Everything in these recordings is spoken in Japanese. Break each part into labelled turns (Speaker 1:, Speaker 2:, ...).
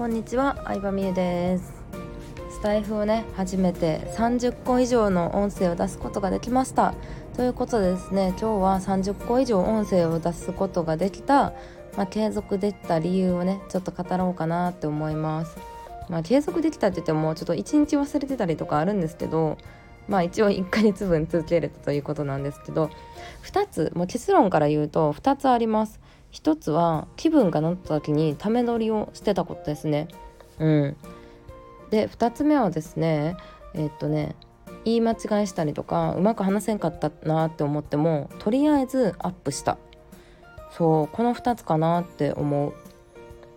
Speaker 1: こんにちは、相葉美優です。スタイフをね初めて30個以上の音声を出すことができました。ということでですね今日は30個以上音声を出すことができた、まあ、継続できた理由をねちょっと語ろうかなって思います。まあ継続できたって言ってもちょっと1日忘れてたりとかあるんですけどまあ一応1ヶ月分続けれたということなんですけど2つもう結論から言うと2つあります。一つは気分が乗った時にため撮りをしてたことですね。うん、で2つ目はですねえー、っとね言い間違いしたりとかうまく話せんかったなって思ってもとりあえずアップした。そうこの2つかなって思う。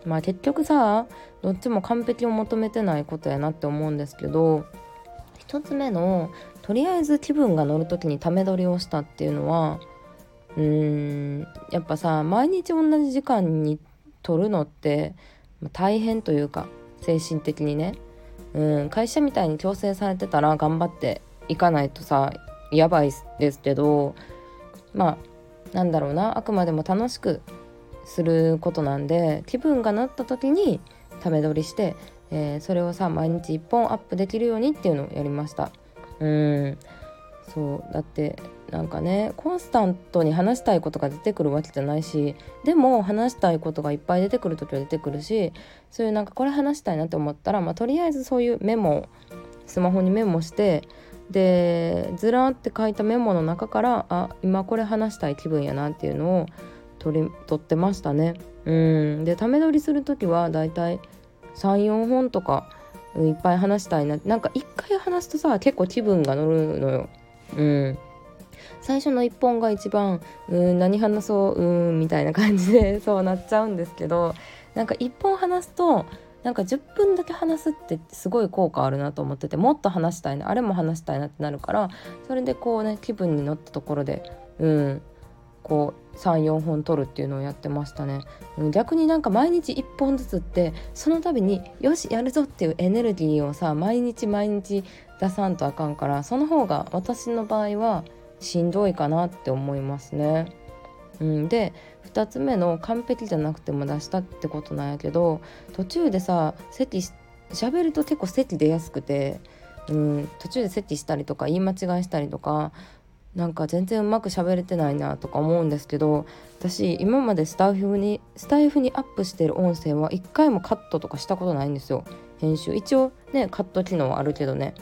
Speaker 1: まあ結局さどっちも完璧を求めてないことやなって思うんですけど1つ目のとりあえず気分が乗る時にため撮りをしたっていうのはうーん。やっぱさ毎日同じ時間に撮るのって大変というか精神的にね。うん。会社みたいに強制されてたら頑張っていかないとさやばいですけどまあなんだろうなあくまでも楽しくすることなんで気分がなった時にため撮りして、えー、それをさ毎日1本アップできるようにっていうのをやりました。うん。そう。だってなんかねコンスタントに話したいことが出てくるわけじゃないしでも話したいことがいっぱい出てくる時は出てくるしそういうなんかこれ話したいなって思ったら、まあ、とりあえずそういうメモスマホにメモしてでずらって書いたメモの中からあ今これ話したい気分やなっていうのを取り取ってましたね。うんでため撮りする時はだいたい34本とかいっぱい話したいななんか1回話すとさ結構気分が乗るのよ。うん最初の1本が一番うん何話そううんみたいな感じで そうなっちゃうんですけどなんか1本話すとなんか10分だけ話すってすごい効果あるなと思っててもっと話したいなあれも話したいなってなるからそれでこうね気分に乗ったところでうんこう34本取るっていうのをやってましたね。逆になんか毎日1本ずつってその度によしやるぞっていうエネルギーをさ毎日毎日出さんとあかんからその方が私の場合はしんどいかなって思いますね。うん、で2つ目の完璧じゃなくても出したってことなんやけど途中でさ席喋ると結構席出やすくて、うん、途中で席したりとか言い間違いしたりとかなんか全然うまく喋れてないなとか思うんですけど私今までスタイフにスタイフにアップしてる音声は一回もカットとかしたことないんですよ。編集。一応ねカット機能はあるけどね。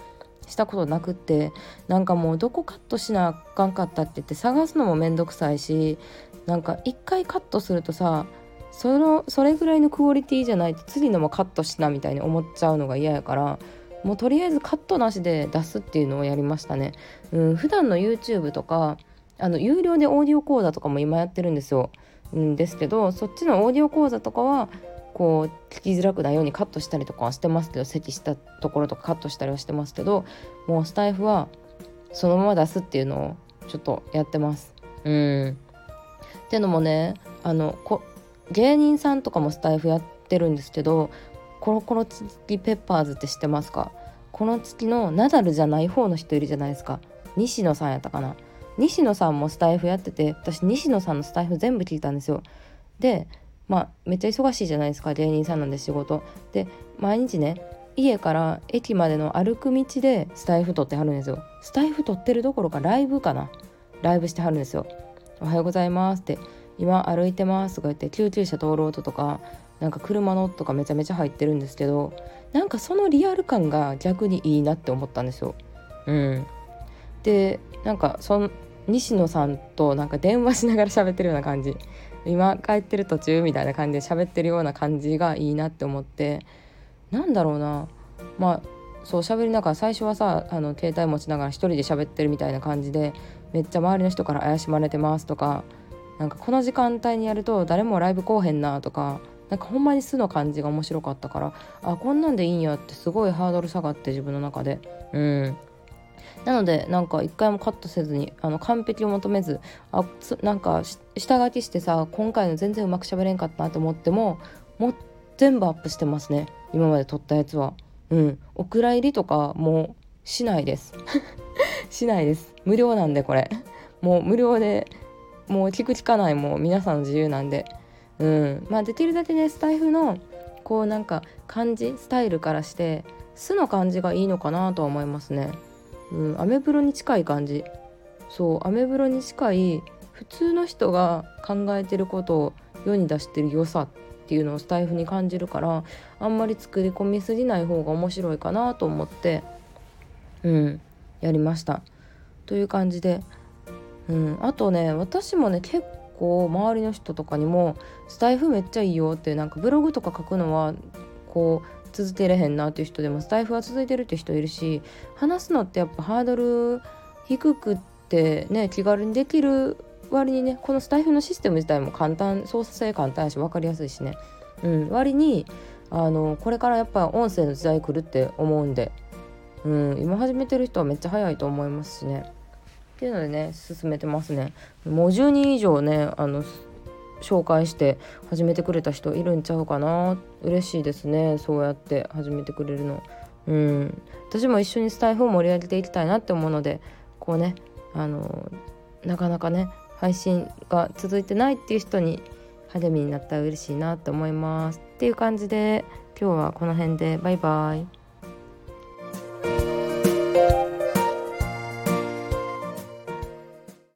Speaker 1: したことなくってなんかもうどこカットしなあかんかったって言って探すのもめんどくさいしなんか一回カットするとさそのそれぐらいのクオリティじゃないと次のもカットしなみたいに思っちゃうのが嫌やからもうとりあえずカットなしで出すっていうのをやりましたね。うん、普段の YouTube とかあの有料でオーディオ講座とかも今やってるんですよ。うんですけどそっちのオーディオ講座とかはこう聞きづらくないようにカットしたりとかはしてますけど席したところとかカットしたりはしてますけどもうスタイフはそのまま出すっていうのをちょっとやってます。うん。っていうのもねあのこ芸人さんとかもスタイフやってるんですけどコロコロチキペッパーズって知ってますか？この月のナダルじゃない方の人いるじゃないですか。西野さんやったかな？西野さんもスタイフやってて私西野さんのスタイフ全部聞いたんですよ。でまあめっちゃ忙しいじゃないですか芸人さんなんで仕事。で毎日ね家から駅までの歩く道でスタイフ撮ってはるんですよ。スタイフ撮ってるどころかライブかな。ライブしてはるんですよおはようございますって今歩いてますとか言って救急車通ろうととかなんか車のとかめちゃめちゃ入ってるんですけどなんかそのリアル感が逆にいいなって思ったんですよ。うん、でなんかその西野さんとなんか電話しながら喋ってるような感じ。今帰ってる途中みたいな感じで喋ってるような感じがいいなって思って。なんだろうな。まあそう喋りながら最初はさあの携帯持ちながら一人で喋ってるみたいな感じでめっちゃ周りの人から怪しまれてますとかなんかこの時間帯にやると誰もライブ来おへんなとかなんかほんまに素の感じが面白かったからあこんなんでいいんやってすごいハードル下がって自分の中で。うん。なのでなんか一回もカットせずにあの完璧を求めずあなんか下書きしてさ今回の全然うまくしゃべれんかったなと思ってももう全部アップしてますね。今まで撮ったやつは。うん。お蔵入りとかもうしないです。しないです。無料なんでこれ。もう無料でもう聞く聞かないもう皆さんの自由なんで。うん。まあできるだけねスタイフのこうなんか感じスタイルからして素の感じがいいのかなとは思いますね。うん、アメブロに近い感じそうアメブロに近い普通の人が考えてることを世に出してる良さっていうのをスタイフに感じるからあんまり作り込みすぎない方が面白いかなと思ってうんやりました。という感じで、うん、あとね私もね結構周りの人とかにも「スタイフめっちゃいいよ」ってなんかブログとか書くのはこう続けれへんなっていう人でもスタイフは続いてるって人いるし話すのってやっぱハードル低くってね気軽にできる割にねこのスタイフのシステム自体も簡単操作性簡単やし分かりやすいしね、うん、割にあのこれからやっぱ音声の時代来るって思うんで、うん、今始めてる人はめっちゃ早いと思いますしね。っていうのでね進めてますね。もう10人以上ねあの紹介して始めてくれた人いるんちゃうかな。嬉しいですね。そうやって始めてくれるの。うん。私も一緒にスタイフを盛り上げていきたいなって思うのでこうねあのなかなかね配信が続いてないっていう人に励みになったら嬉しいなって思います。っていう感じで今日はこの辺で。バイバイ。